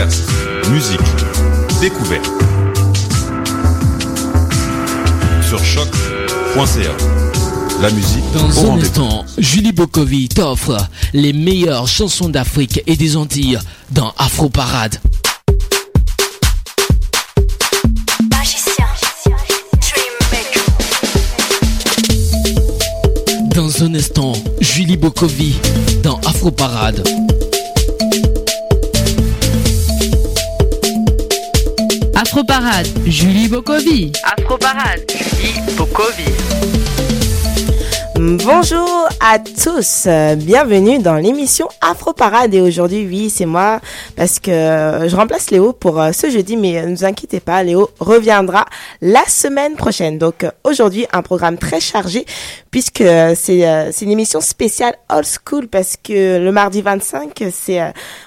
Podcast, musique, découverte. Sur choc.ca. La musique Dans un instant, Julie Bokovi t'offre les meilleures chansons d'Afrique et des Antilles dans Afro Parade. Dans un instant, Julie Bokovi dans Afro Parade. Afro Parade, Julie Bokovi. Afro Parade, Julie Bokovi. Bonjour à tous, bienvenue dans l'émission Afro Parade et aujourd'hui oui c'est moi parce que euh, je remplace Léo pour euh, ce jeudi mais euh, ne vous inquiétez pas Léo reviendra la semaine prochaine. Donc aujourd'hui un programme très chargé puisque c'est une émission spéciale old school parce que le mardi 25 c'est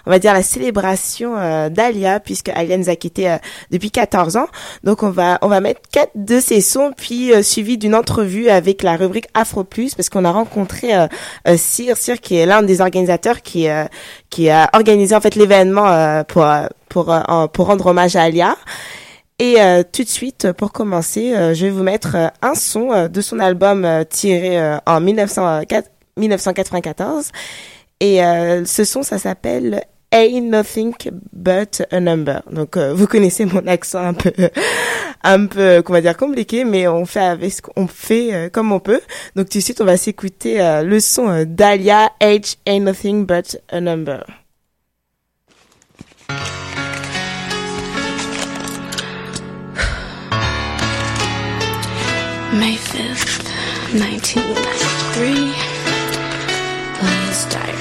on va dire la célébration d'Alia puisque Alia nous a quitté depuis 14 ans. Donc on va on va mettre quatre de ses sons puis suivi d'une entrevue avec la rubrique Afro Plus parce qu'on a rencontré euh, euh, Cyr Cyr qui est l'un des organisateurs qui euh, qui a organisé en fait l'événement euh, pour pour pour rendre hommage à Alia et tout de suite, pour commencer, je vais vous mettre un son de son album tiré en 1904 1994. Et ce son, ça s'appelle Ain't Nothing But a Number. Donc, vous connaissez mon accent un peu, un peu, comment dire, compliqué, mais on fait avec ce qu'on fait euh, comme on peut. Donc, tout de suite, on va s'écouter euh, le son euh, d'Alia, H Ain't Nothing But a Number. May 5th, 1993. Police diary.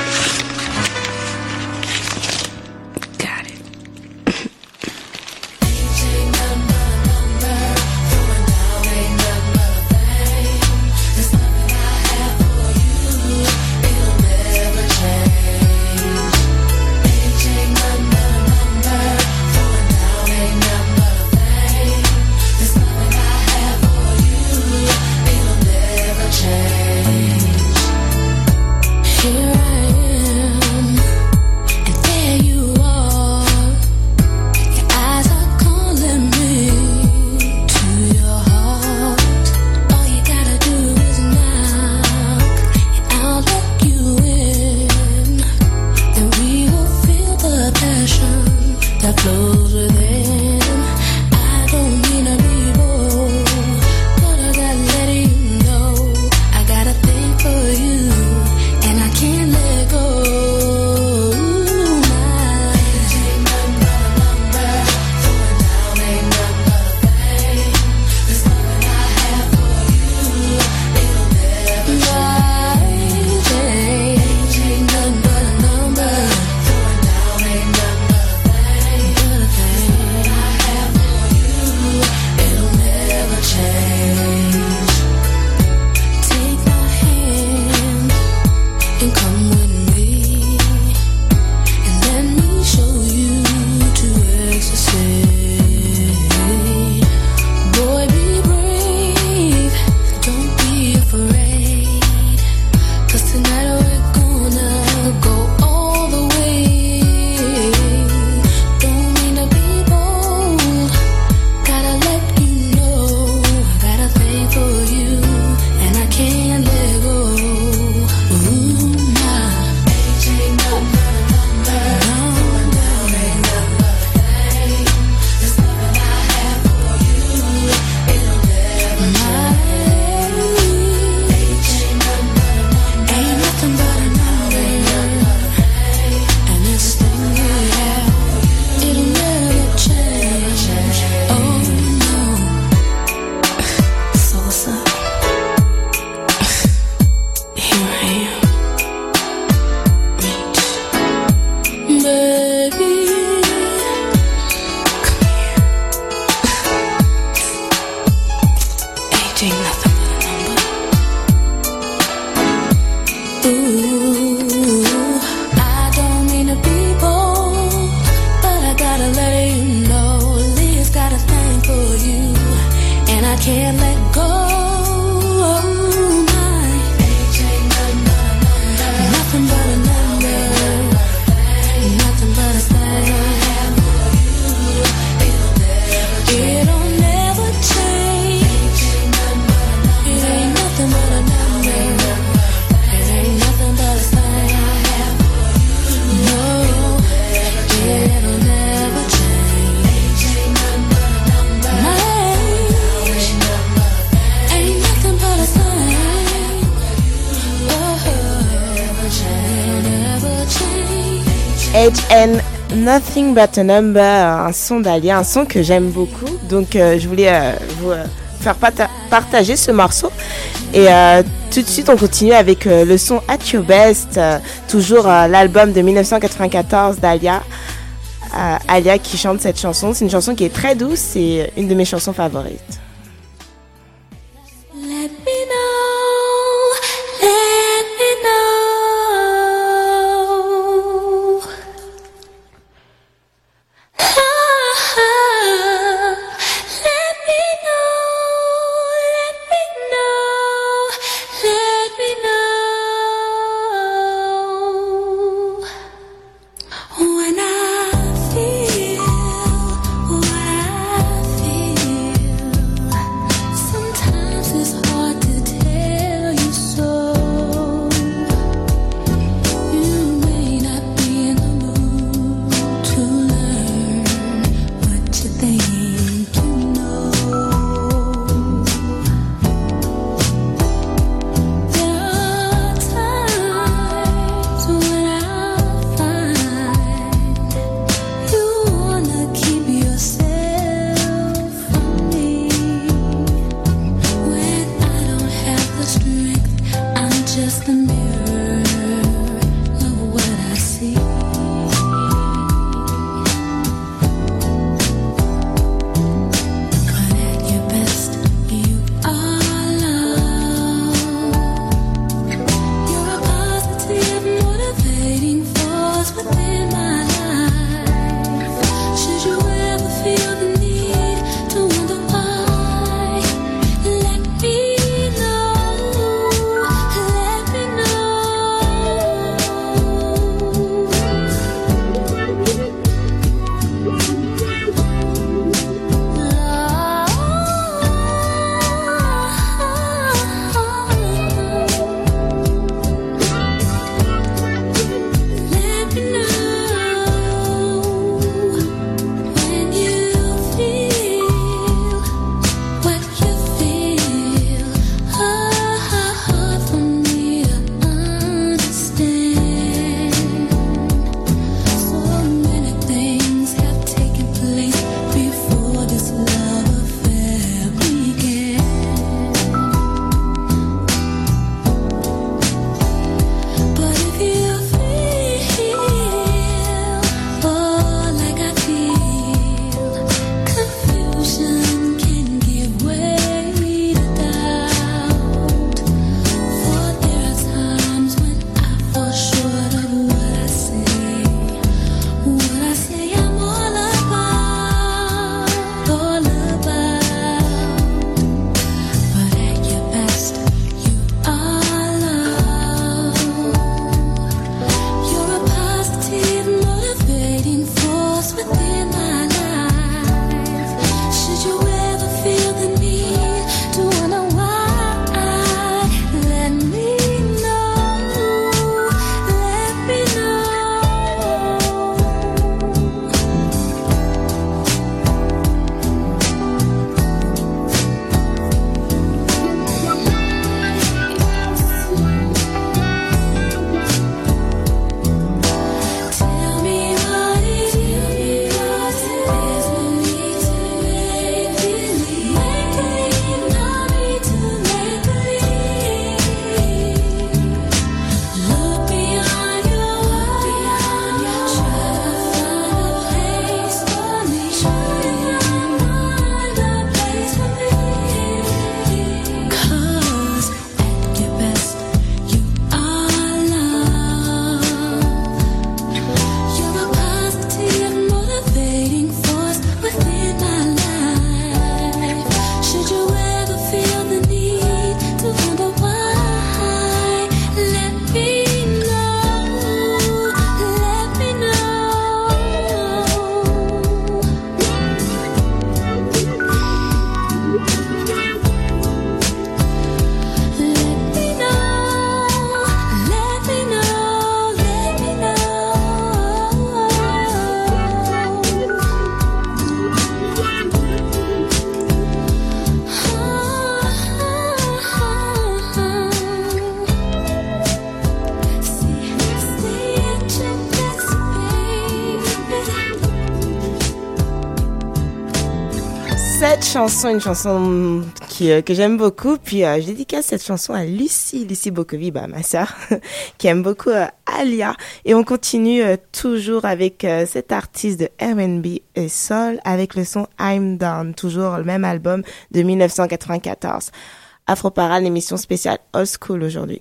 Ooh, I don't mean to be bold, but I gotta let you know Leah's got a thing for you, and I can't. And Nothing But a Number, un son d'Alia, un son que j'aime beaucoup. Donc euh, je voulais euh, vous euh, faire partager ce morceau. Et tout de suite on continue avec le son At Your Best, toujours l'album de 1994 d'Alia. Alia qui chante cette chanson. C'est une chanson qui est très douce et une de mes chansons favorites. Chanson, une chanson qui, euh, que j'aime beaucoup. Puis euh, je dédicace cette chanson à Lucie, Lucie Bokovi, bah, ma sœur, qui aime beaucoup euh, Alia. Et on continue euh, toujours avec euh, cet artiste de R&B et soul avec le son I'm Down, toujours le même album de 1994. Afro Parade, l'émission spéciale Old School aujourd'hui.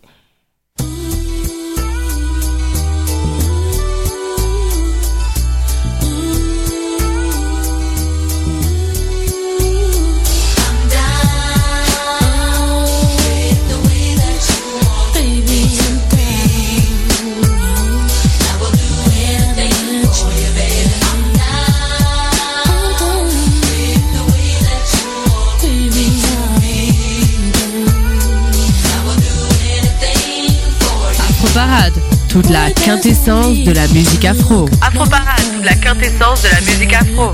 Toute la quintessence de la musique afro. Afro Parade, la quintessence de la musique afro.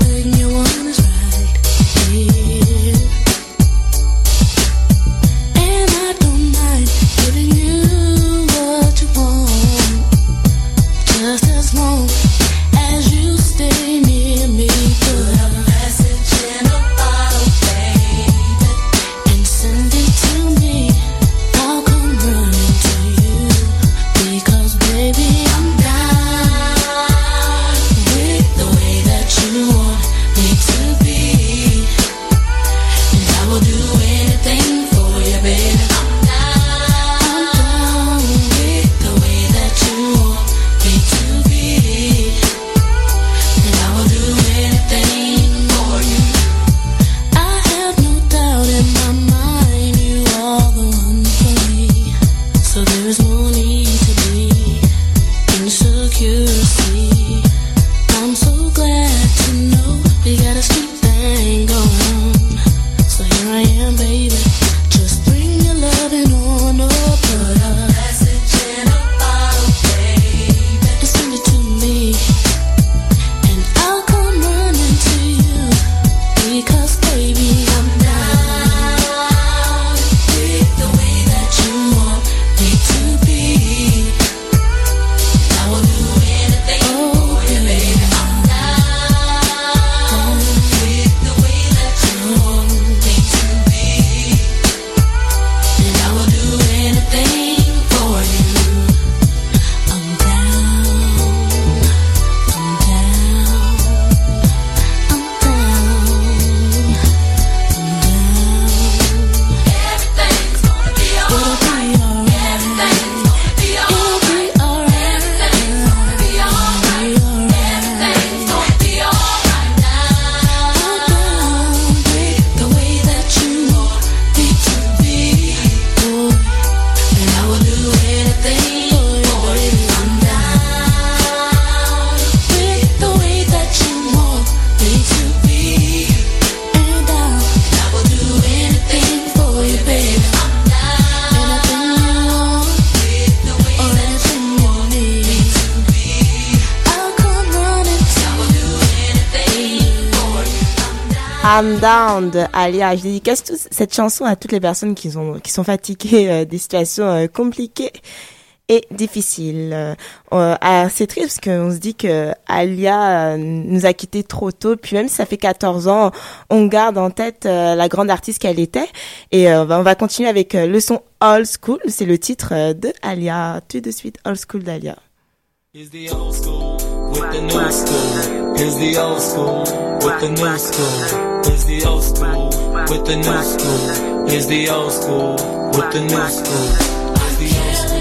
De Alia. Je dédicace tous- cette chanson à toutes les personnes qui sont, qui sont fatiguées euh, des situations euh, compliquées et difficiles. Euh, ah, c'est triste parce qu'on se dit que Alia nous a quittés trop tôt. Puis même si ça fait 14 ans, on garde en tête la grande artiste qu'elle était. Et euh, on va continuer avec le son Old School. C'est le titre de Alia. Tout de suite, Old School d'Alia. Here's the old school with the new school. Here's the old school with the new school. Here's the old school.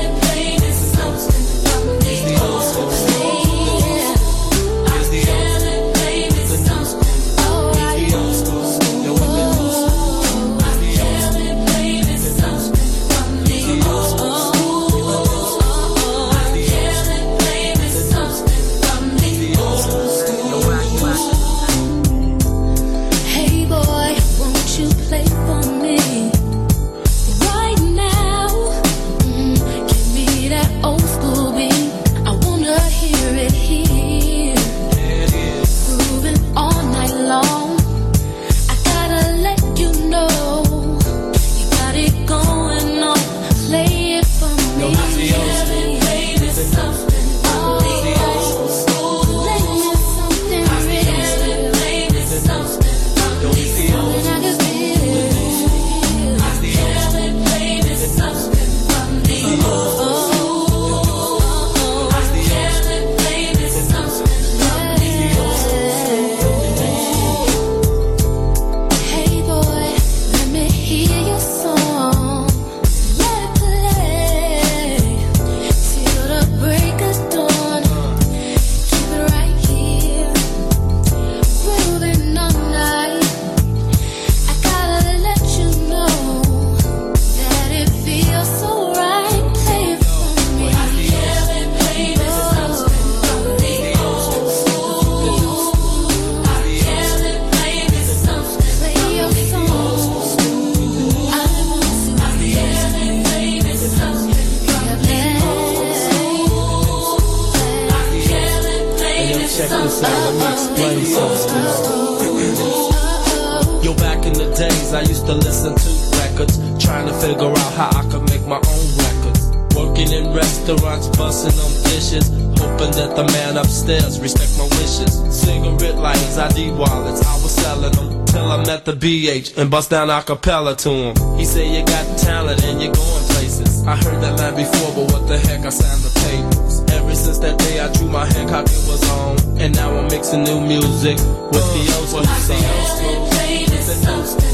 BH and bust down a cappella to him. He said you got talent and you're going places. I heard that line before, but what the heck, I signed the papers. Ever since that day, I drew my Hancock, it was on, and now I'm mixing new music with the old school songs.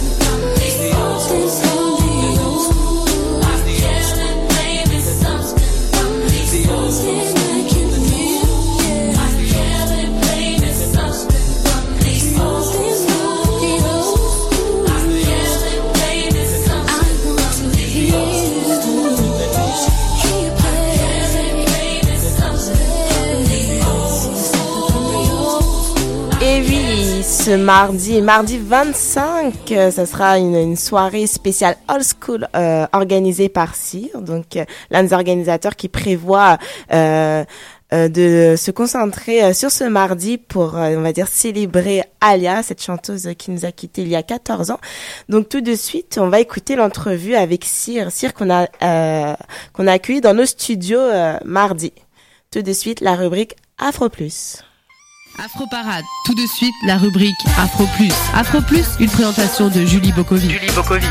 Ce mardi, mardi 25, euh, ça sera une, une soirée spéciale old school euh, organisée par CIR, donc euh, l'un des organisateurs qui prévoit euh, euh, de se concentrer sur ce mardi pour, on va dire, célébrer Alia, cette chanteuse qui nous a quittés il y a 14 ans. Donc tout de suite, on va écouter l'entrevue avec Cyr, Cyr qu'on a qu'on a accueilli dans nos studios mardi. Tout de suite, la rubrique Afro Plus. Afro Parade, tout de suite la rubrique Afro Plus. Afro Plus, une présentation de Julie Bokovi. Julie Bokovi.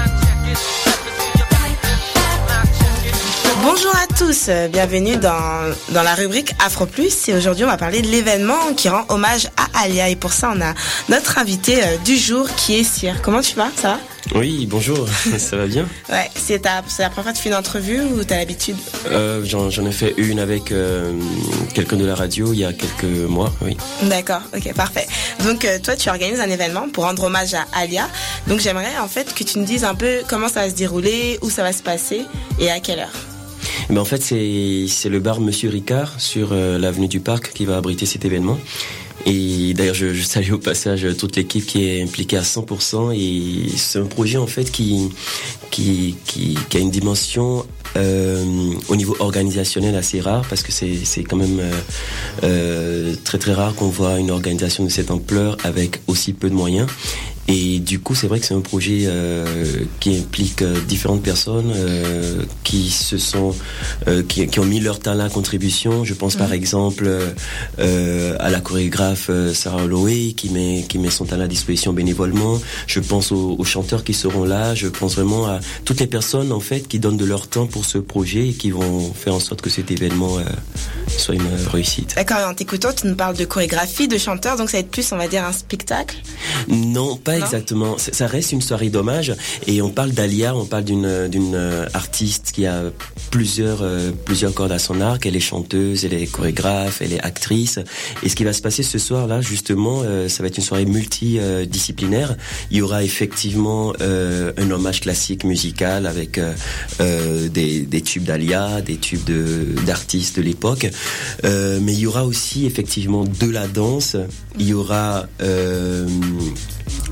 Bonjour à tous, euh, bienvenue dans, dans la rubrique Afro Plus et aujourd'hui on va parler de l'événement qui rend hommage à Alia et pour ça on a notre invité euh, du jour qui est Cyr. Comment tu vas? Ça va? Oui, bonjour, ça va bien? Ouais, c'est ta- la première fois que tu fais une entrevue ou t'as l'habitude? Euh, J'en j'en ai fait une avec euh, quelqu'un de la radio il y a quelques mois, oui. D'accord, ok, parfait. Donc euh, toi tu organises un événement pour rendre hommage à Alia. Donc j'aimerais en fait que tu nous dises un peu comment ça va se dérouler, où ça va se passer et à quelle heure. En fait, c'est le bar Monsieur Ricard sur euh, l'avenue du Parc qui va abriter cet événement. Et d'ailleurs, je, salue au passage toute l'équipe qui est impliquée à 100%. Et c'est un projet en fait qui qui, qui, qui a une dimension euh, au niveau organisationnel assez rare parce que c'est quand même euh, très très rare qu'on voit une organisation de cette ampleur avec aussi peu de moyens. Et du coup, c'est vrai que c'est un projet euh, qui implique euh, différentes personnes euh, qui se sont, qui, qui ont mis leur talent à contribution. Je pense par Mhm. exemple à la chorégraphe Sarah Holloway qui met qui met son talent à disposition bénévolement. Je pense aux, aux chanteurs qui seront là. Je pense vraiment à toutes les personnes en fait qui donnent de leur temps pour ce projet et qui vont faire en sorte que cet événement soit une réussite. D'accord, en t'écoutant tu nous parles de chorégraphie, de chanteur, donc ça va être plus on va dire un spectacle? Non, pas Exactement. Ça reste une soirée d'hommage et on parle d'Alia, on parle d'une d'une euh, artiste qui a plusieurs euh, plusieurs cordes à son arc. Elle est chanteuse, elle est chorégraphe, elle est actrice. Et ce qui va se passer ce soir là, justement, euh, ça va être une soirée multidisciplinaire. Il y aura effectivement euh, un hommage classique musical avec des, des tubes d'Alia, des tubes de d'artistes de l'époque. Mais il y aura aussi effectivement de la danse. Il y aura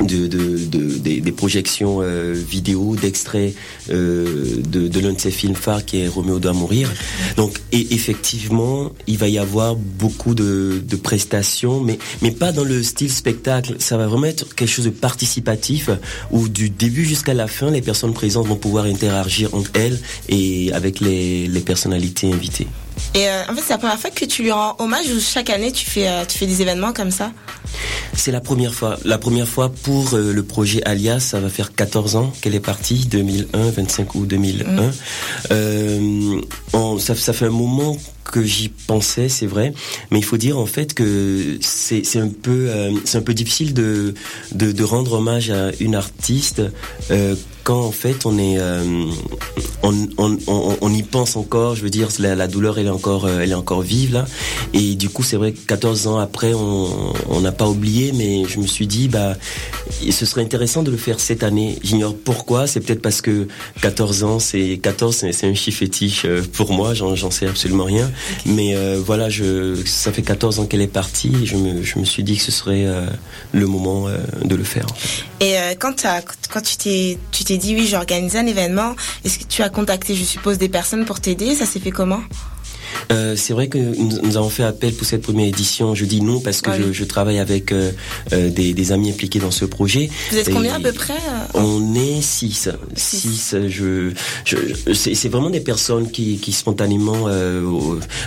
de, de, de- des, projections euh, vidéo, d'extraits euh, de, l'un de ses films phares qui est Roméo doit mourir. Donc, et effectivement, il va y avoir beaucoup de, prestations, mais, pas dans le style spectacle. Ça va vraiment être quelque chose de participatif où du début jusqu'à la fin, les personnes présentes vont pouvoir interagir entre elles et avec les personnalités invitées. Et euh, en fait c'est la première fois que tu lui rends hommage ou chaque année tu fais euh, tu fais des événements comme ça? C'est la première fois. La première fois pour euh, le projet Alias, ça va faire 14 ans qu'elle est partie, 2001, 25 août 2001. Mm. On- ça, ça fait un moment que j'y pensais, c'est vrai, mais il faut dire en fait que c'est un peu euh, c'est un peu difficile de, de rendre hommage à une artiste euh, quand en fait on est euh, on, on, y pense encore, je veux dire la, douleur elle est encore elle est encore vive là. Et du coup c'est vrai que 14 ans après on n'a pas oublié mais je me suis dit bah ce serait intéressant de le faire cette année. J'ignore pourquoi, c'est peut-être parce que 14 ans, c'est 14, c'est un chiffre fétiche pour moi, j'en sais absolument rien. Mais euh, voilà, je, ça fait 14 ans qu'elle est partie et je me, je me suis dit que ce serait euh, le moment euh, de le faire. Et quand, t'as- quand tu t'es dit oui, j'ai organisé un événement, est-ce que tu as contacté, je suppose, des personnes pour t'aider? Ça s'est fait comment? Euh, c'est vrai que nous, nous avons fait appel pour cette première édition. Je dis non parce que je, je travaille avec euh, euh, des, des amis impliqués dans ce projet. Vous êtes Et combien à peu près On est six. Six. Je, je, je- c'est vraiment des personnes qui, qui spontanément, euh,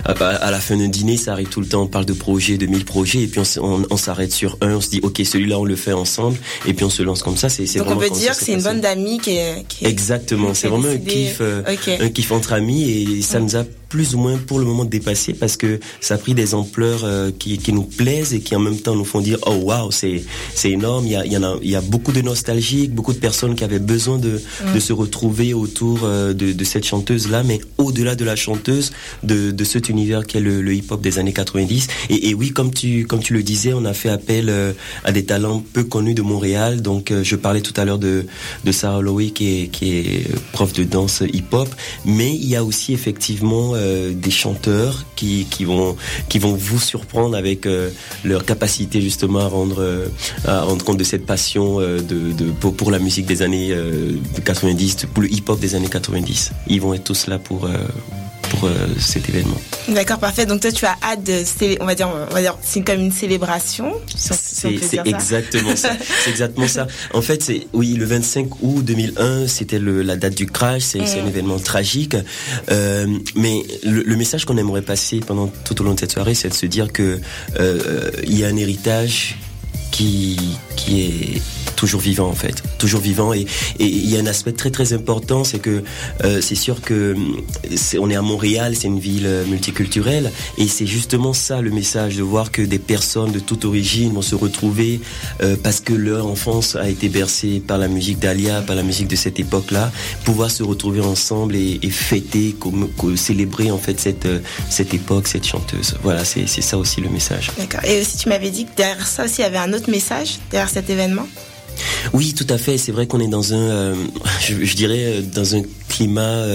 à, à la fin d'un dîner, ça arrive tout le temps. On parle de projets, de mille projets, et puis on, s- on, on s'arrête sur un. On se dit, ok, celui-là, on le fait ensemble, et puis on se lance comme ça. C'est Donc on peut dire que c'est une bande d'amis qui est. Qui est- Exactement, c'est vraiment un kiff, un kiff entre amis et ça nous a plus ou moins pour le moment dépassé parce que ça a pris des ampleurs euh, qui, qui nous plaisent et qui en même temps nous font dire oh waouh c'est c'est énorme. Il y a il y en a il y a beaucoup de nostalgiques beaucoup de personnes qui avaient besoin de Mm. de se retrouver autour euh, de, de cette chanteuse là mais au-delà de la chanteuse de, de cet univers qu'est le, le hip-hop des années 90 et, et oui comme tu comme tu le disais on a fait appel euh, à des talents peu connus de Montréal. Donc je parlais tout à l'heure de de Sarah Lowe qui est qui est prof de danse hip-hop. Mais il y a aussi effectivement euh, des chanteurs qui vont vous surprendre avec euh, leur capacité justement à rendre euh, à rendre compte de cette passion de, pour, pour la musique des années euh, 90 pour le hip-hop des années 90 ils vont être tous là pour pour euh, cet événement D'accord, parfait. Donc toi, tu as hâte de, on va dire, on va dire, c'est comme une célébration. si si C'est ça. exactement ça. C'est exactement ça. En fait, c'est oui, le 25 août 2001, c'était la date du crash. C'est un Mm. événement tragique. Euh, mais le, le message qu'on aimerait passer pendant tout au long de cette soirée, c'est de se dire que euh, il y a un héritage qui qui est toujours vivant en fait, toujours vivant et il y a un aspect très très important, c'est que euh, c'est sûr que c'est- on est à Montréal, c'est une ville euh, multiculturelle et c'est justement ça le message de voir que des personnes de toute origine vont se retrouver euh, parce que leur enfance a été bercée par la musique d'Alia, par la musique de cette époque-là, pouvoir se retrouver ensemble et, fêter, célébrer en fait cette cette époque, cette chanteuse. Voilà, c'est ça aussi le message. D'accord. Et aussi, tu m'avais dit que derrière ça aussi, il y avait un autre message derrière cet événement. Oui, tout à fait. C'est vrai qu'on est dans un, climat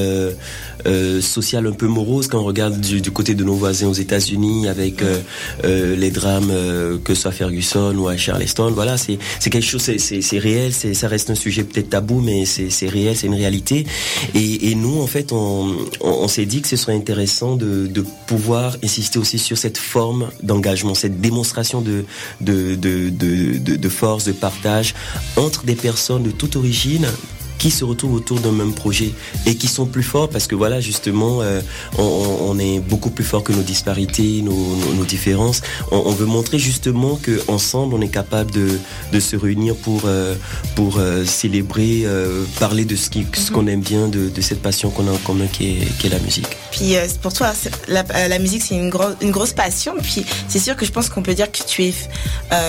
social un peu morose quand on regarde du, côté de nos voisins aux États-Unis avec euh, euh, les drames euh, que ce soit Ferguson ou à Charleston. Voilà, c'est quelque chose, c'est- réel. Ça reste un sujet peut-être tabou, mais c'est réel, c'est une réalité. Et, nous, en fait, on, s'est dit que ce serait intéressant de, pouvoir insister aussi sur cette forme d'engagement, cette démonstration de force, de partage entre des personnes de toute origine qui se retrouvent autour d'un même projet et qui sont plus forts parce que voilà justement euh, on, est beaucoup plus fort que nos disparités, nos, nos, nos différences. On, on veut montrer justement que ensemble on est capable de, de se réunir pour euh, pour euh, célébrer, parler de ce qui ce qu'on aime bien, de, de cette passion qu'on a en commun qui est, qui est la musique. Puis pour toi, la, la musique, c'est une, gro- une grosse passion. Puis c'est sûr que je pense qu'on peut dire que tu es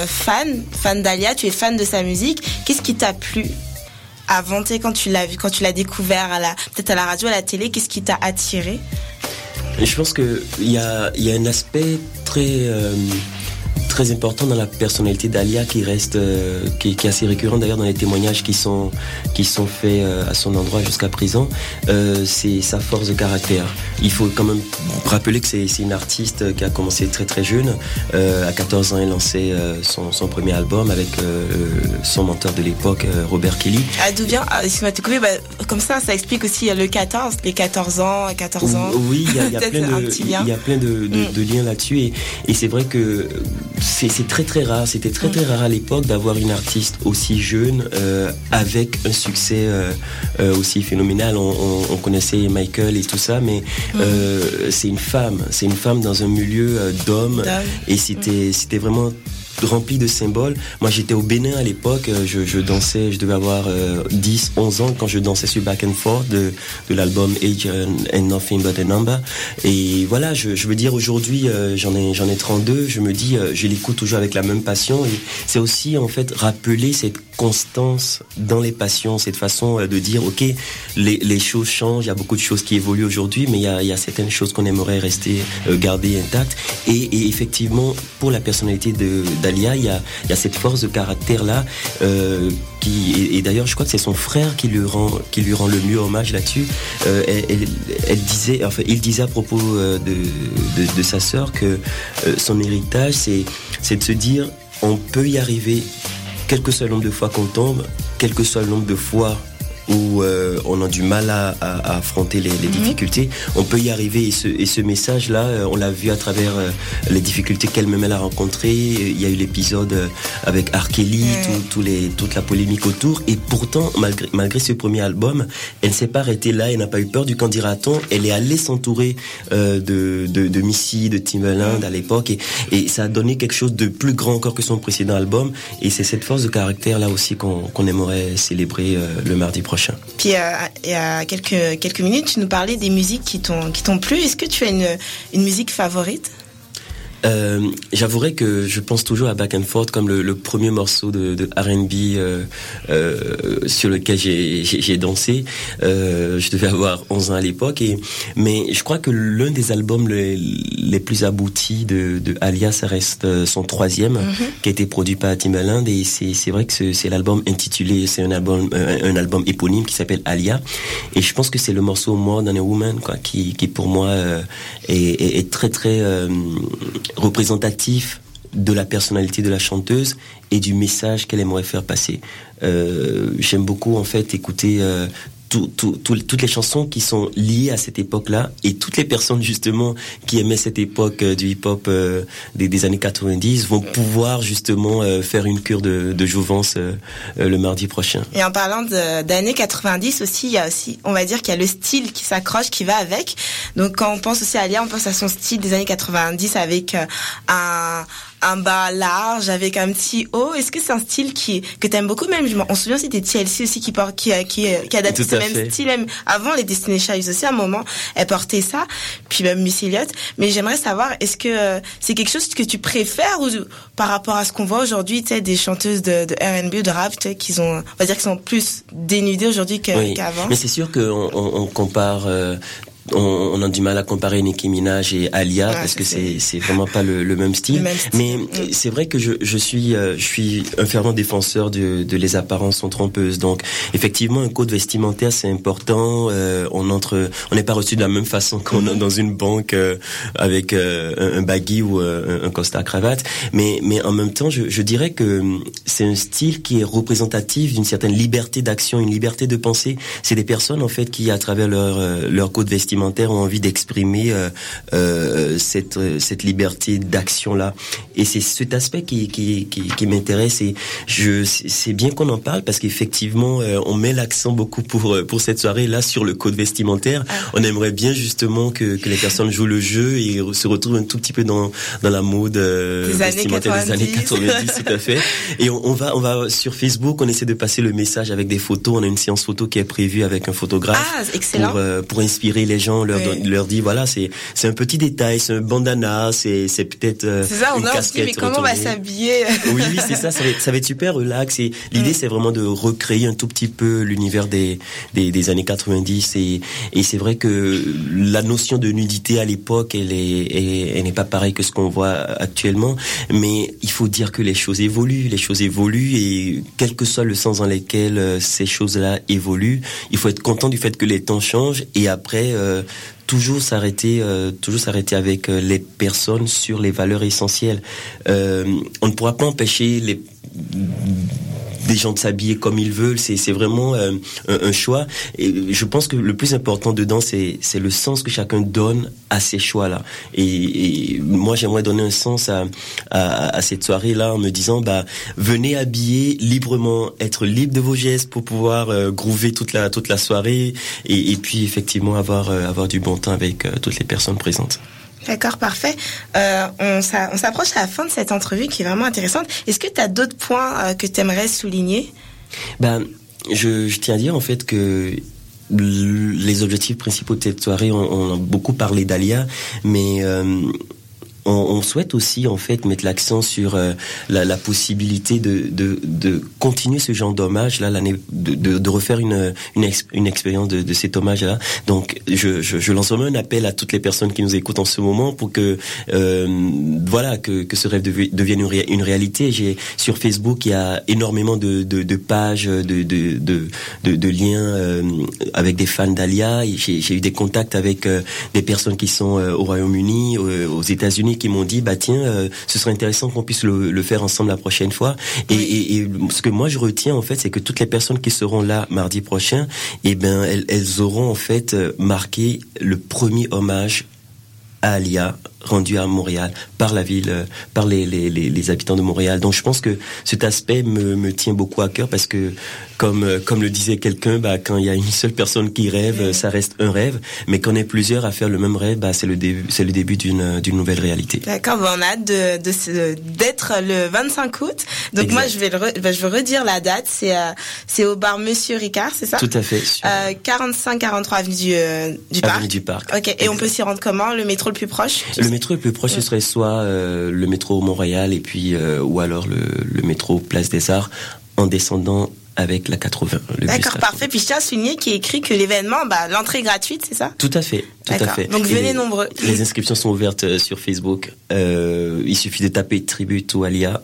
fan, fan d'Alia, tu es fan de sa musique. Qu'est-ce qui t'a plu avant, quand tu l'as vu, quand tu l'as découvert à la, peut-être à la radio, à la télé, qu'est-ce qui t'a attiré? Je pense que il y a, y a un aspect très euh, très important dans la personnalité d'Alia qui reste euh, qui, qui est assez récurrent d'ailleurs dans les témoignages qui sont qui sont faits euh, à son endroit jusqu'à présent euh, c'est sa force de caractère il faut quand même rappeler que c'est une artiste qui a commencé très très jeune à 14 ans elle lançait son, son premier album avec son mentor de l'époque Robert Kelly Ah, D'où vient ah, de te couper, bah, comme ça, ça explique aussi le 14, les 14 ans, 14 ans. Oui, il y a, plein de, Mm. liens là-dessus et, et c'est vrai que c'est très très rare, c'était très très rare à l'époque d'avoir une artiste aussi jeune euh, avec un succès euh, euh, aussi phénoménal. On, on- on connaissait Michael et tout ça, mais c'est une femme, c'est une femme dans un milieu d'hommes D'hommes. et c'était c'était vraiment rempli de symboles. Moi, j'étais au Bénin à l'époque, euh, je, dansais, je devais avoir euh, 10, 11 ans quand je dansais sur Back and Forth de, l'album Age and, Nothing But a Number. Et voilà, je, veux dire, aujourd'hui, euh, j'en ai, j'en ai 32, je me dis, euh, je l'écoute toujours avec la même passion. Et c'est aussi, en fait, rappeler cette constance dans les passions, cette façon euh, de dire, OK, les, les choses changent, il y a beaucoup de choses qui évoluent aujourd'hui, mais il y a, certaines choses qu'on aimerait rester, euh, garder intactes. Et effectivement, pour la personnalité de il y a, cette force de caractère là, euh, qui et, d'ailleurs, je crois que c'est son frère qui lui rend qui lui rend le mieux hommage là-dessus. Euh, elle, disait, enfin, il disait à propos euh, de, sa sœur que son héritage, c'est c'est de se dire, on peut y arriver, quel que soit le nombre de fois qu'on tombe, quel que soit le nombre de fois où euh, on a du mal à, à- à affronter les, les difficultés, on peut y arriver. Et ce, et ce message-là, euh, on l'a vu à travers euh, les difficultés qu'elle-même elle a rencontrées. Il y a eu l'épisode avec tout- les, toute la polémique autour. Et pourtant, malgré, malgré ce premier album, elle ne s'est pas arrêtée là. Elle n'a pas eu peur du qu'en dira-t-on. Elle est allée s'entourer euh, de, de, de Missy, de Timbaland à l'époque. Et, et ça a donné quelque chose de plus grand encore que son précédent album. Et c'est cette force de caractère là aussi qu'on aimerait célébrer euh, le mardi prochain. Puis euh, il y a quelques, minutes, tu nous parlais des musiques qui t'ont plu. Est-ce que tu as une musique favorite? Euh, J'avouerai que je pense toujours à Back and Forth comme le, le premier morceau de, de R&B euh, euh, sur lequel j'ai- dansé. Euh, je devais avoir 11 ans à l'époque, et mais je crois que l'un des albums les, les plus aboutis de, de Alia, ça reste son troisième, qui a été produit par Timbaland, et c'est vrai que c'est l'album intitulé, c'est un album un album éponyme qui s'appelle Alia, et je pense que c'est le morceau More Than a Woman quoi, qui qui pour moi est, est, est très très euh, représentatif de la personnalité de la chanteuse et du message qu'elle aimerait faire passer. Euh, J'aime beaucoup en fait écouter euh, tout- tout- tout- toutes les chansons qui sont liées à cette époque-là et toutes les personnes justement qui aimaient cette époque euh, du hip-hop euh, des, années 90 vont pouvoir justement euh, faire une cure de, jouvence le mardi prochain. Et en parlant d'années 90 aussi, il y a aussi, on va dire qu'il y a le style qui s'accroche, qui va avec. Donc quand on pense aussi à Alia, on pense à son style des années 90 avec un un bas large avec un petit haut. Est-ce que c'est un style qui que t'aimes beaucoup même? On se souvient c'était TLC aussi qui porte qui qui qui adapte Tout ce à même fait. style. Même avant les Destiny Child aussi à un moment elle portait ça. Puis même Miss Elliott. Mais j'aimerais savoir est-ce que euh, c'est quelque chose que tu préfères ou par rapport à ce qu'on voit aujourd'hui, tu sais des chanteuses de, de R&B ou de rap, tu sais qu'ils ont on va dire qu'ils sont plus dénudées aujourd'hui que- Oui, qu'avant? mais c'est sûr qu'on on, on compare. euh, on, on a du mal à comparer Nicki Minaj et Alia parce que c'est- c'est vraiment pas le, le même style. Le même style, Mais mm. c'est vrai que je, je suis euh, je suis un fervent défenseur de, de les apparences sont trompeuses. Donc effectivement un code vestimentaire c'est important. Euh, on entre on n'est pas reçu de la même façon qu'on Mm-hmm. entre dans une banque euh, avec euh, un, baggy ou euh, un, costard cravate. Mais mais en même temps je, je dirais que hum, c'est un style qui est représentatif d'une certaine liberté d'action, une liberté de penser. C'est des personnes en fait qui à travers leur euh, leur code vestimentaire ont envie d'exprimer euh, euh, cette euh, cette liberté d'action là. Et c'est cet aspect qui qui qui, qui m'intéresse et je c'est bien qu'on en parle parce qu'effectivement on met l'accent beaucoup pour pour cette soirée là sur le code vestimentaire. On aimerait bien justement que que les personnes jouent le jeu et se retrouvent un tout petit peu dans dans la mode années vestimentaire des années 90. 90 tout à fait. Et on, on va on va sur Facebook, on essaie de passer le message avec des photos. On a une séance photo qui est prévue avec un photographe Ah, excellent. pour euh, pour inspirer les gens, leur Oui. leur dire voilà c'est c'est un petit détail, c'est un bandana, c'est c'est peut-être euh, C'est ça, on une a mais casquette comment on va s'habiller? Oui, oui, c'est ça. Ça va, être, ça va être super relax. Et l'idée, c'est vraiment de recréer un tout petit peu l'univers des, des, des années 90. Et, et c'est vrai que la notion de nudité à l'époque, elle est, elle, elle n'est pas pareille que ce qu'on voit actuellement. Mais il faut dire que les choses évoluent. Les choses évoluent et quel que soit le sens dans lequel euh, ces choses-là évoluent, il faut être content du fait que les temps changent. Et après, euh, toujours s'arrêter euh, toujours s'arrêter avec euh, les personnes sur les valeurs essentielles. Euh, on ne pourra pas empêcher les des gens de s'habiller comme ils veulent, c'est vraiment euh, un, choix. Et je pense que le plus important dedans, c'est c'est le sens que chacun donne à ces choix-là. Et, et moi, j'aimerais donner un sens à, cette soirée-là en me disant, bah, venez habiller librement, être libre de vos gestes pour pouvoir euh, groover toute la toute la soirée et, et puis effectivement avoir euh, avoir du bon temps avec euh, toutes les personnes présentes. D'accord, parfait. Euh, on s'a- on s'approche à la fin de cette entrevue qui est vraiment intéressante. Est-ce que tu as d'autres points euh, que tu aimerais souligner? Ben, je, tiens à dire en fait que les objectifs principaux de cette soirée, on, on a beaucoup parlé d'Alia, mais euh, on, souhaite aussi en fait mettre l'accent sur euh, la, possibilité de, de, continuer ce genre d'hommage là l'année de, refaire une une, ex- une expérience de, cet hommage là donc je, je, je lance un appel à toutes les personnes qui nous écoutent en ce moment pour que euh, voilà que, ce rêve devi- devienne une, ré- une réalité. J'ai sur Facebook il y a énormément de, pages de, de, liens euh, avec des fans d'Alia. J'ai eu des contacts avec des personnes qui sont au Royaume-Uni aux États-Unis Qui m'ont dit, bah tiens, euh, ce serait intéressant qu'on puisse le, le faire ensemble la prochaine fois. Et, et, et ce que moi je retiens en fait, c'est que toutes les personnes qui seront là mardi prochain, eh ben elles, elles auront en fait euh, marqué le premier hommage à Alia rendu à Montréal par la ville, euh, par les, les, les, les habitants de Montréal. Donc je pense que cet aspect me, me tient beaucoup à cœur parce que comme euh, comme le disait quelqu'un, bah, quand il y a une seule personne qui rêve, ça reste un rêve. Mais quand on est plusieurs à faire le même rêve, bah, c'est le début, c'est le début d'une d'une nouvelle réalité. D'accord, bah, on a hâte de, de, d'être le 25 août. Donc moi, je vais, le re- bah, je vais redire la date. C'est euh, c'est au bar Monsieur Ricard, c'est ça? Tout à fait. Sur Euh, 45-43 avenue du, euh, du parc. Avenue du Parc. Ok, et on peut s'y rendre comment? Le métro le plus proche? Le métro le plus proche, ce serait soit euh, le métro Montréal et puis euh, ou alors le, le métro Place des Arts en descendant avec la 80. le bus D'accord, 80. parfait. Puis je tiens à souligner est écrit que l'événement, bah, l'entrée est gratuite, c'est ça? Tout à fait, tout à fait. Donc venez les- nombreux. Les inscriptions sont ouvertes euh, sur Facebook. Euh, il suffit de taper Tribute ou Alia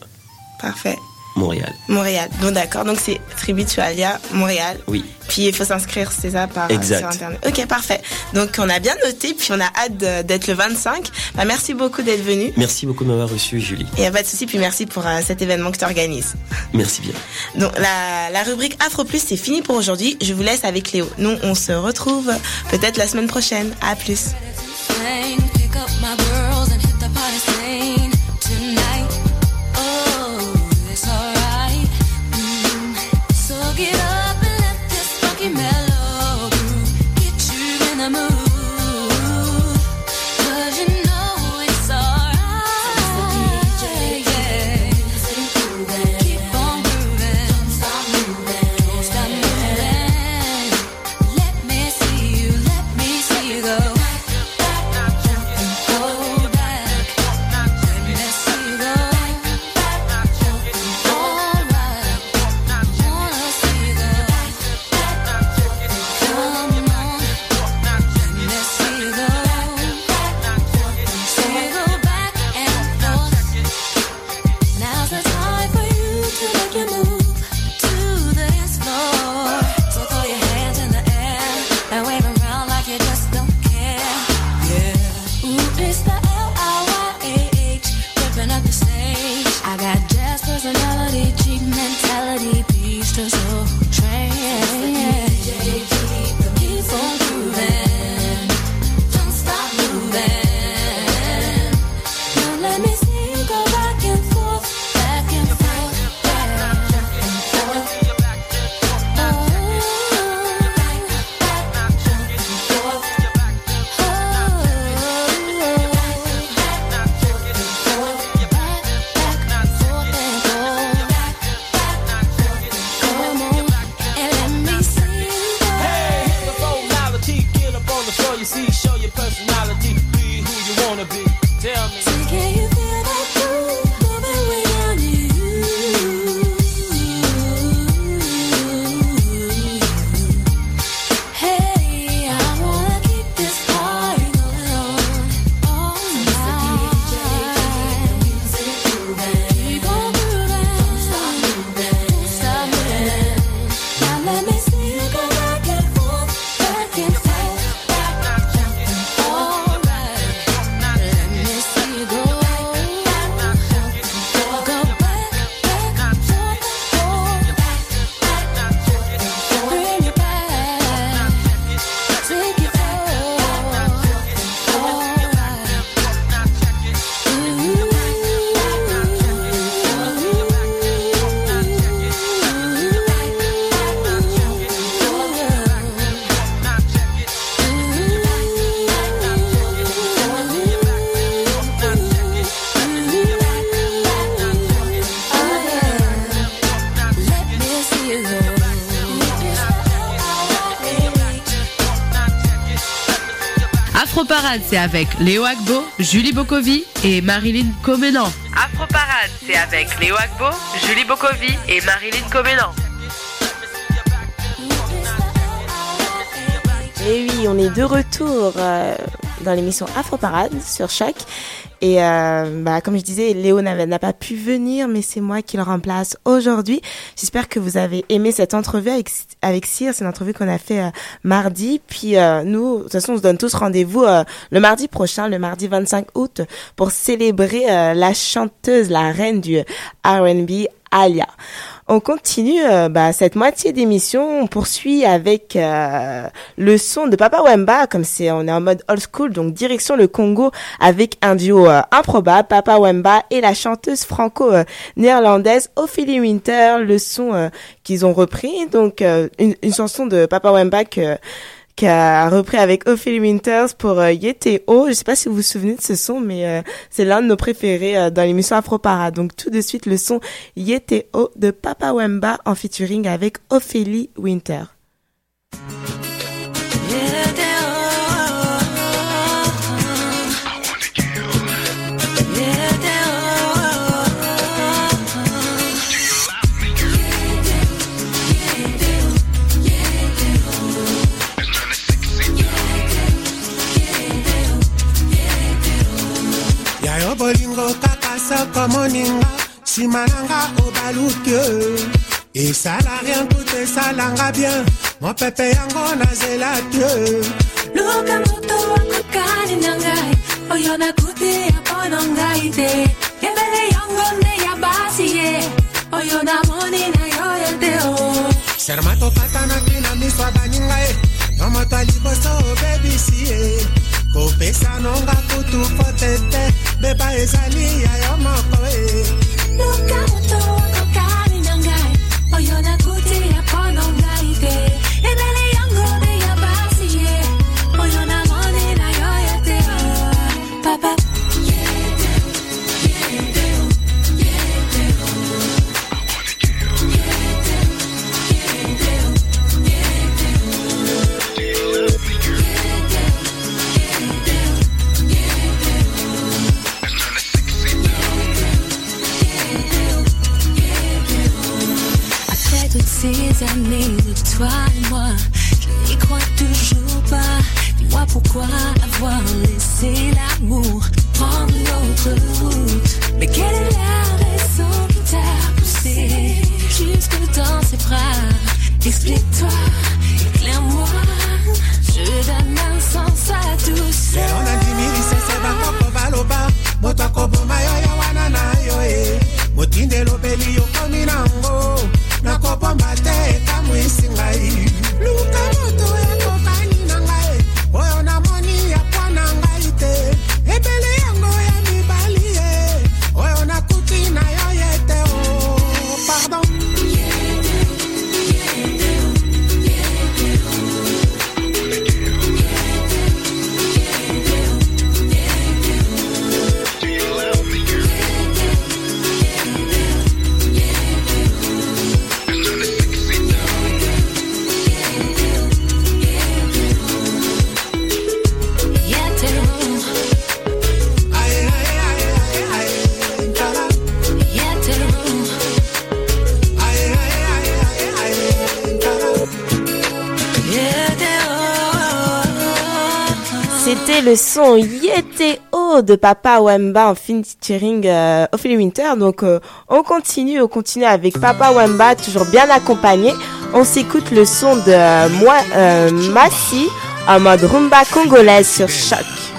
Parfait. Montréal. Montréal. Bon, d'accord. Donc c'est Tribute to Alia, Montréal. Oui. Puis il faut s'inscrire, c'est ça, par, euh, Exact. sur Internet. Ok, parfait. Donc on a bien noté, puis on a hâte d'être le 25. Bah, merci beaucoup d'être venu. Merci beaucoup de m'avoir reçu, Julie. Et y a pas de souci, puis merci pour euh, cet événement que tu organises. Merci bien. Donc la, la rubrique Afro Plus, c'est fini pour aujourd'hui. Je vous laisse avec Léo. Nous, on se retrouve peut-être la semaine prochaine. À plus. Get up. C'est avec Léo Agbo, Julie Bokovi et Marilyn Comenan. Afro Parade, c'est avec Léo Agbo, Julie Bokovi et Marilyn Comenan. Et oui, on est de retour. euh, dans l'émission Afro Parade sur Choc. Et euh, bah, comme je disais, Léo n'a pas pu venir, mais c'est moi qui le remplace aujourd'hui. J'espère que vous avez aimé cette entrevue avec, avec Cyr. C'est une entrevue qu'on a fait euh, mardi. Puis euh, nous, de toute façon, on se donne tous rendez-vous euh, le mardi prochain, le mardi 25 août, pour célébrer euh, la chanteuse, la reine du R&B, Alia. On continue euh, bah, cette moitié d'émission. On poursuit avec euh, le son de Papa Wemba, comme c'est on est en mode old school, donc direction le Congo avec un duo euh, improbable, Papa Wemba et la chanteuse franco-néerlandaise Ophélie Winter. Le son euh, qu'ils ont repris, donc une, une chanson de Papa Wemba que qui repris avec Ophélie Winters pour euh, Yeteo. Je sais pas si vous vous souvenez de ce son, mais euh, c'est l'un de nos préférés euh, dans l'émission Afro Para. Donc tout de suite le son Yeteo de Papa Wemba en featuring avec Ophélie Winter. Obaluki esala rien kutu esalanga bien. Mopepe yango nazela te son de Papa Wemba en featuring euh, Ophélie Winter. Donc euh, on continue, on continue avec Papa Wemba, toujours bien accompagné. On s'écoute le son de euh, moi, euh, Massi en mode rumba congolaise sur choc.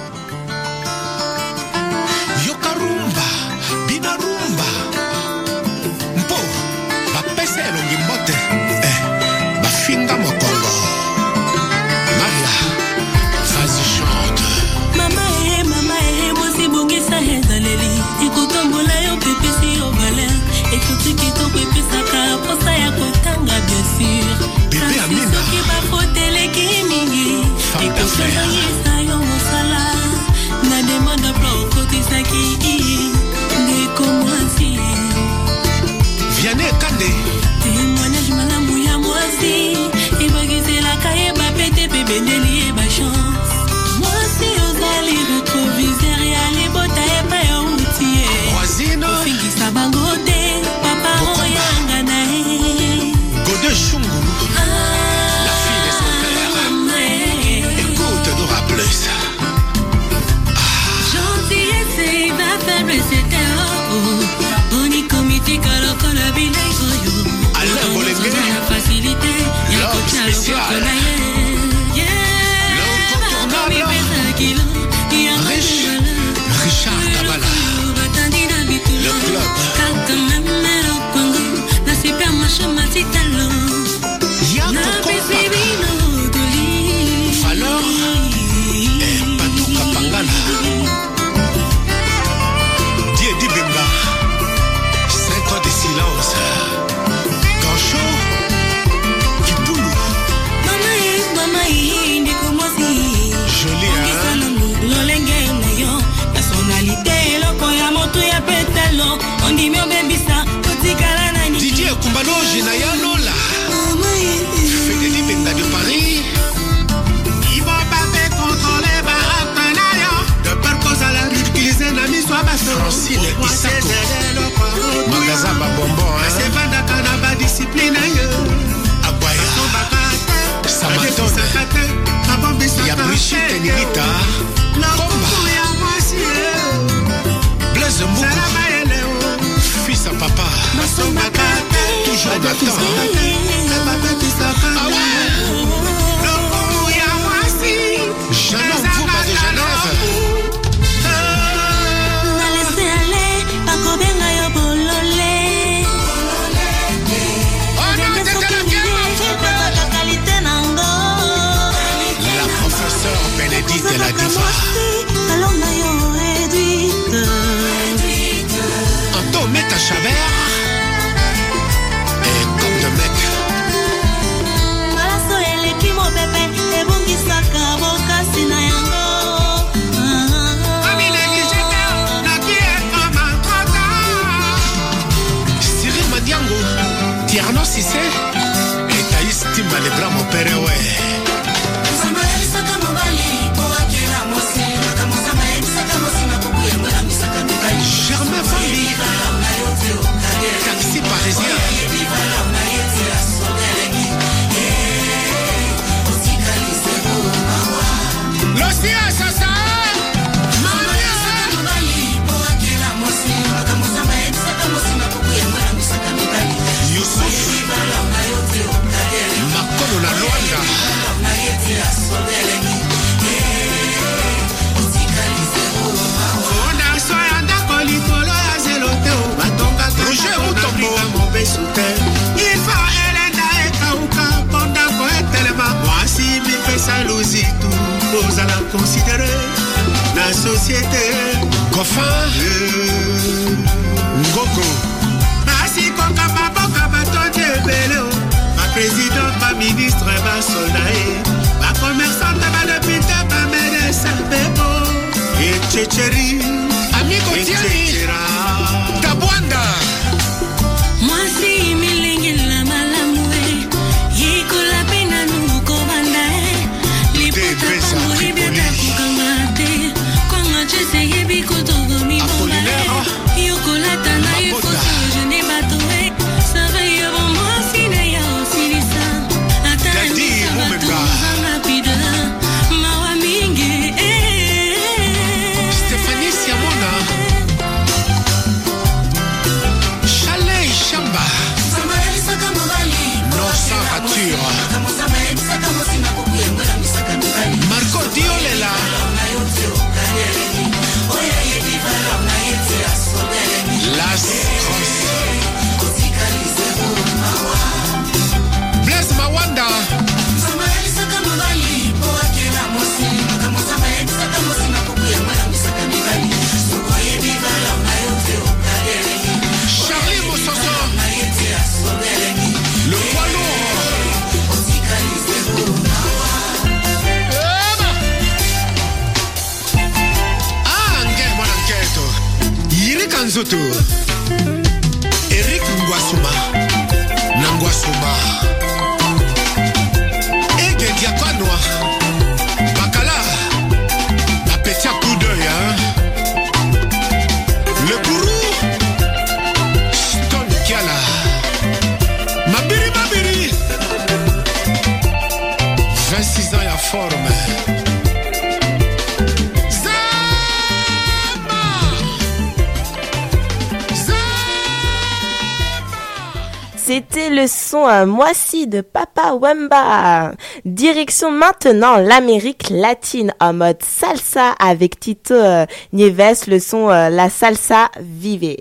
Euh, Moissy de Papa Wemba. Direction maintenant l'Amérique latine en mode salsa avec Tito euh, Nieves, le son euh, La Salsa Vive.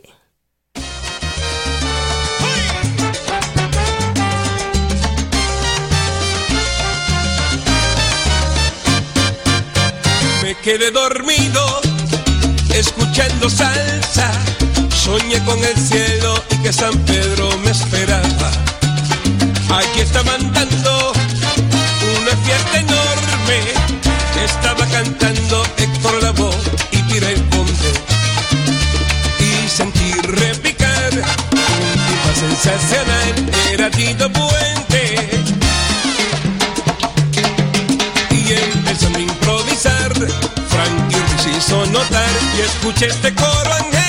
Me quedé dormido escuchando salsa. Soñé con el cielo y que San Pedro me esperaba. Aquí estaban dando una fiesta enorme. Estaba cantando Héctor Lavoe y Tira el Conde. Y sentí repicar un tipo sensacional. Era Tito Puente. y empezando a improvisar. Frankie hizo notar y escuché este coro.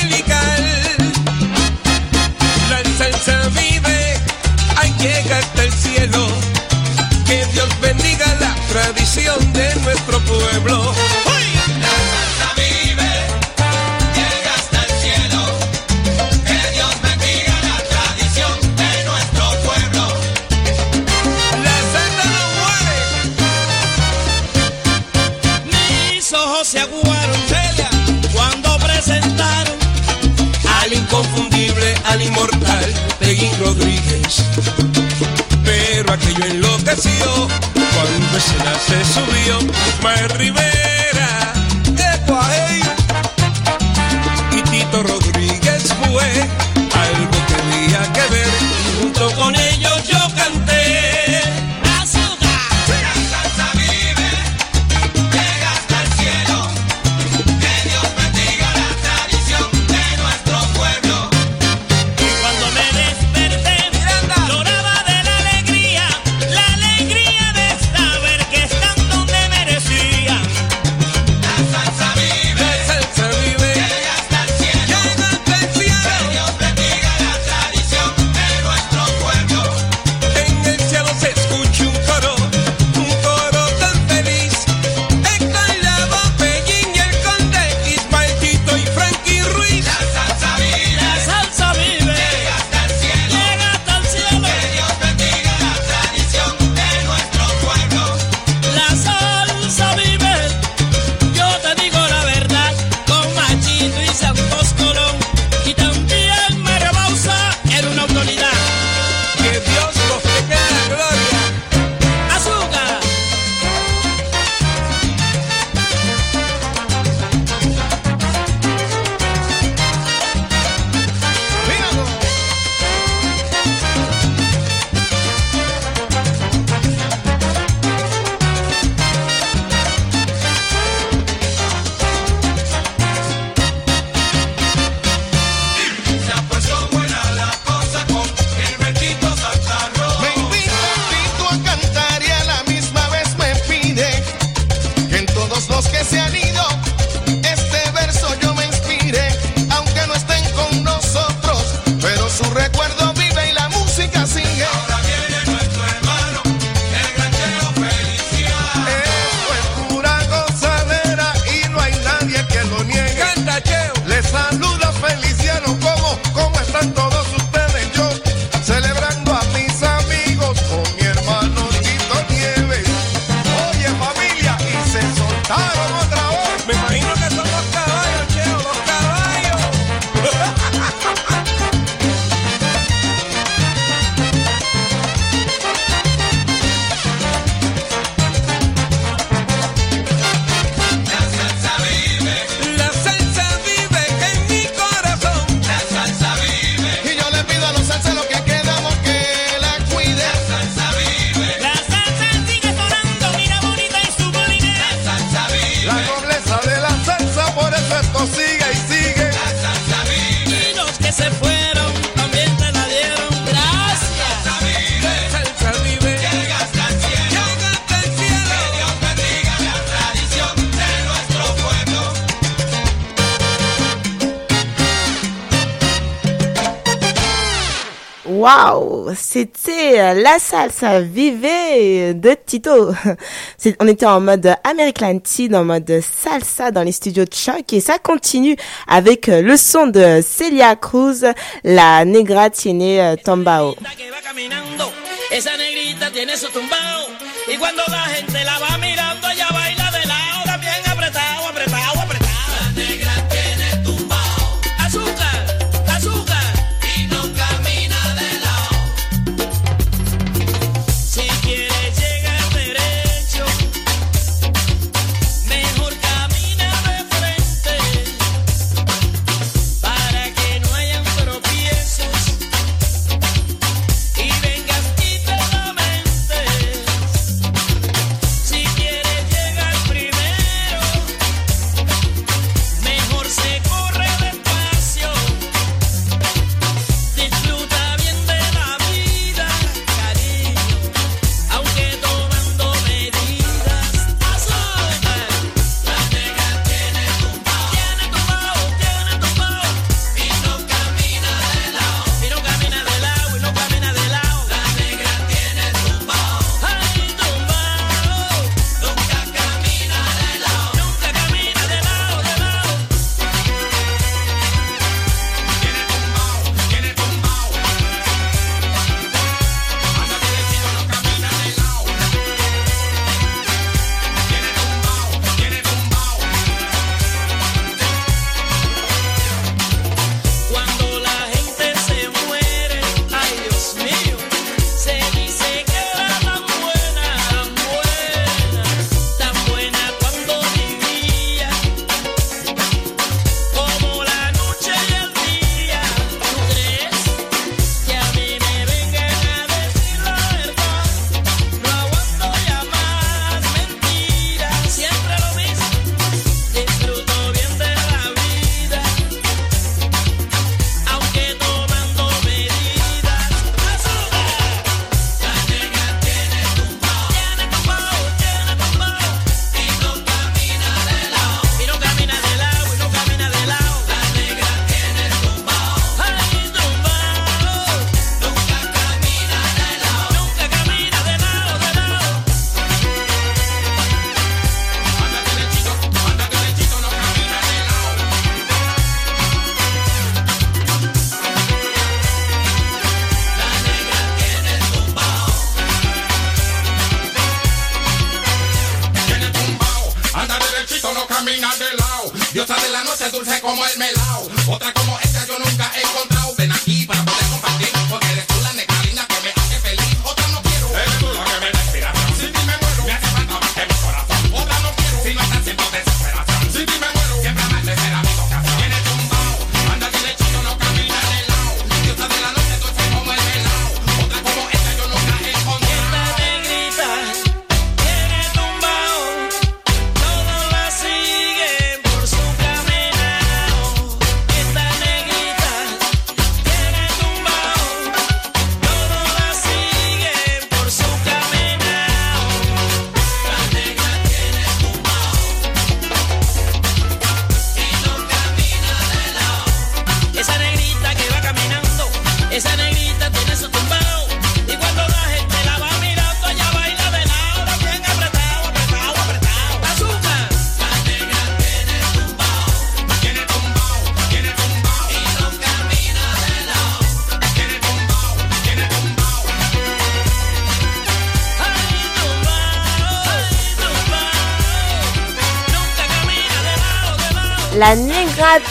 No muere. Mis ojos se aguaron Celia, cuando presentaron al inconfundible, al inmortal Peggy Rodríguez. Pero aquello enloqueció se subió, más Rivera. c'était euh, La Salsa Vivez de Tito. on était en mode Amérique Latine, en mode salsa dans les studios de choc et ça continue avec euh, le son de Celia Cruz, la negra tiene euh, tombao.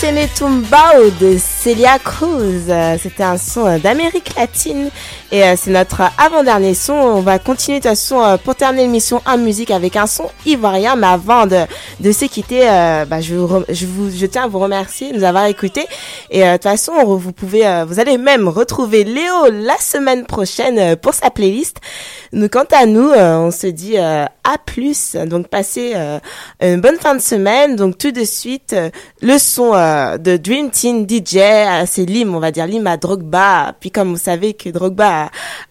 Tiene Tumbao de Celia Cruz. C'était un son d'Amérique latine et euh, c'est notre avant-dernier son. On va continuer de toute façon pour terminer l'émission en musique avec un son ivoirien. Mais avant de, de se quitter, euh, bah, je, vous, je, vous, je tiens à vous remercier de nous avoir écoutés. Et euh, de toute façon, vous pouvez, vous allez même retrouver Léo la semaine prochaine pour sa playlist. Nous, quant à nous, on se dit à plus. Donc, passez une bonne fin de semaine. Donc, tout de suite, le son de Dream Team DJ, c'est Lim, on va dire Lim à Drogba. Puis, comme vous savez que Drogba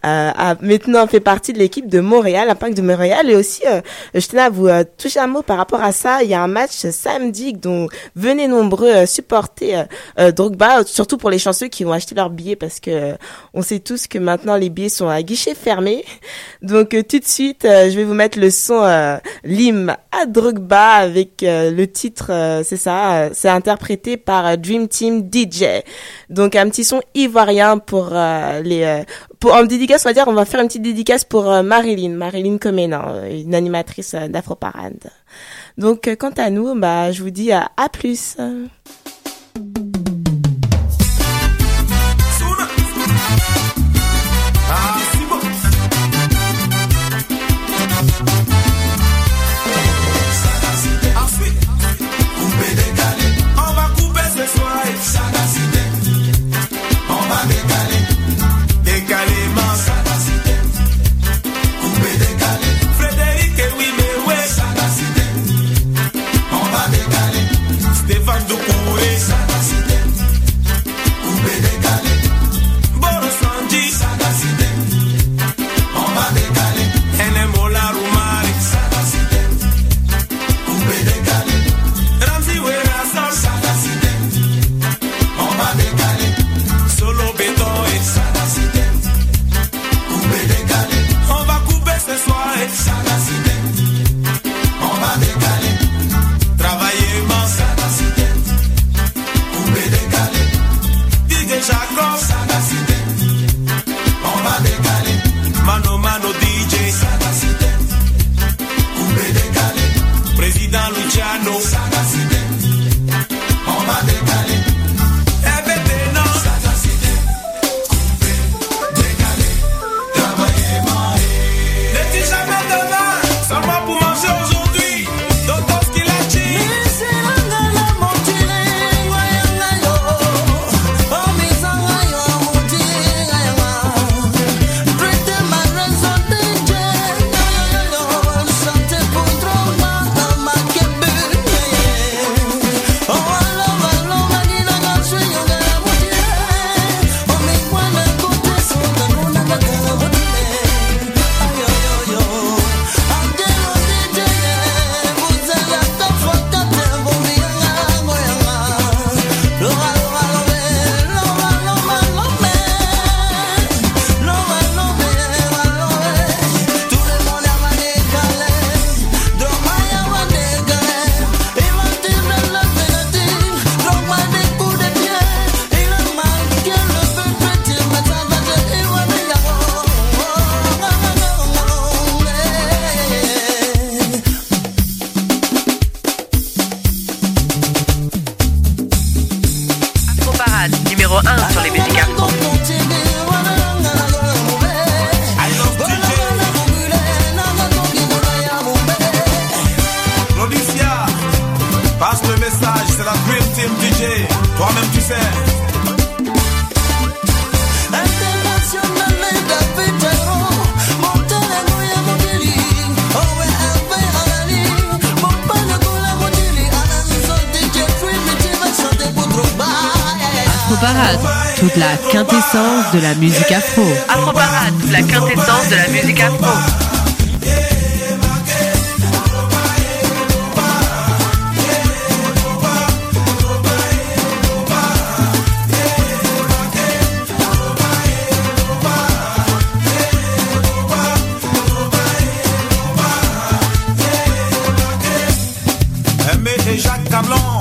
maintenant fait partie de l'équipe de Montréal, Impact de Montréal. Et aussi, euh, je tenais à vous euh, toucher un mot par rapport à ça. Il y a un match samedi, donc venez nombreux euh, supporter euh, euh, Drogba, surtout pour les chanceux qui ont acheté leurs billets parce que euh, on sait tous que maintenant les billets sont à guichet fermé. Donc tout de suite, je vais vous mettre le son Lim à Drogba avec le titre, c'est ça, c'est interprété par Dream Team DJ. Donc un petit son ivoirien pour les, pour en dédicace, on va dire, on va faire une petite dédicace pour euh, Marilyn, Marilyn Comenan, euh, une animatrice euh, d'Afro Parade. Donc euh, quant à nous, bah je vous dis à, à plus.